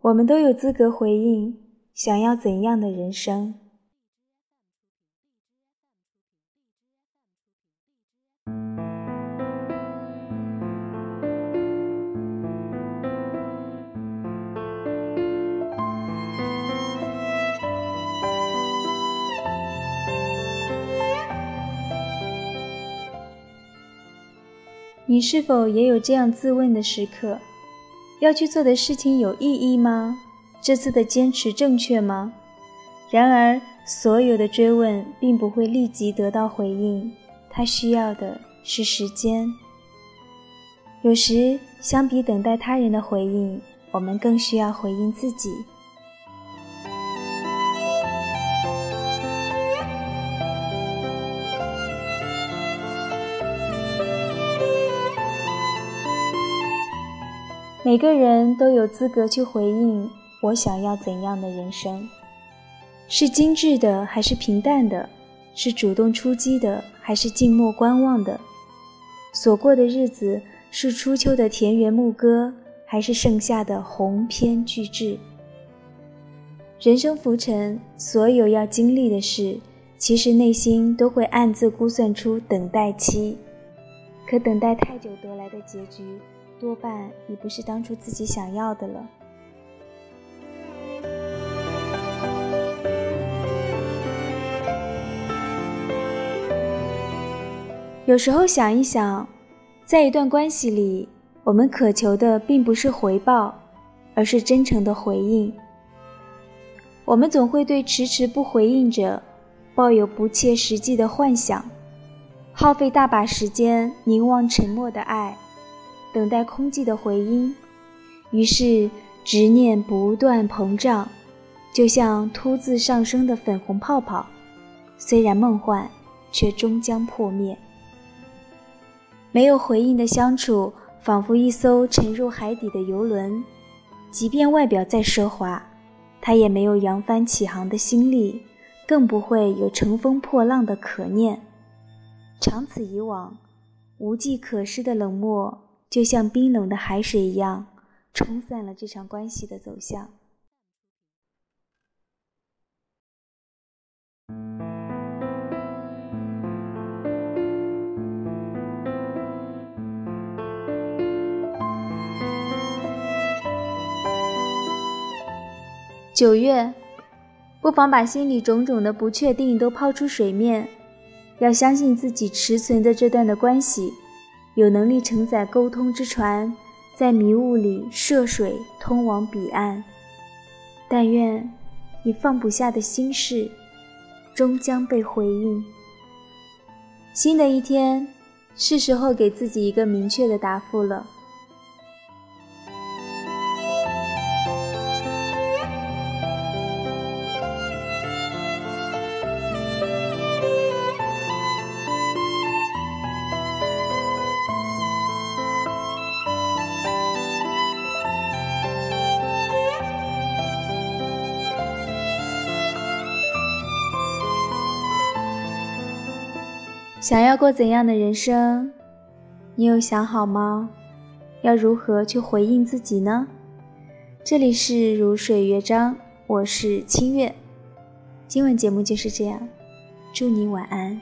我们都有资格回应想要怎样的人生。你是否也有这样自问的时刻？要去做的事情有意义吗？这次的坚持正确吗？然而，所有的追问并不会立即得到回应，他需要的是时间。有时，相比等待他人的回应，我们更需要回应自己。每个人都有资格去回应我想要怎样的人生，是精致的还是平淡的？是主动出击的还是静默观望的？所过的日子是初秋的田园牧歌，还是盛夏的鸿篇巨制？人生浮沉，所有要经历的事，其实内心都会暗自估算出等待期，可等待太久得来的结局。多半已不是当初自己想要的了。有时候想一想，在一段关系里，我们渴求的并不是回报，而是真诚的回应。我们总会对迟迟不回应者抱有不切实际的幻想，耗费大把时间凝望沉默的爱。等待空寂的回音，于是执念不断膨胀，就像突自上升的粉红泡泡，虽然梦幻，却终将破灭。没有回应的相处，仿佛一艘沉入海底的游轮，即便外表再奢华，它也没有扬帆起航的心力，更不会有乘风破浪的可念。长此以往，无计可施的冷漠。就像冰冷的海水一样，冲散了这场关系的走向。九月，不妨把心里种种的不确定都抛出水面，要相信自己持存的这段的关系。有能力承载沟通之船，在迷雾里涉水通往彼岸。但愿你放不下的心事，终将被回应。新的一天，是时候给自己一个明确的答复了。想要过怎样的人生，你有想好吗？要如何去回应自己呢？这里是如水乐章，我是清月。今晚节目就是这样，祝你晚安。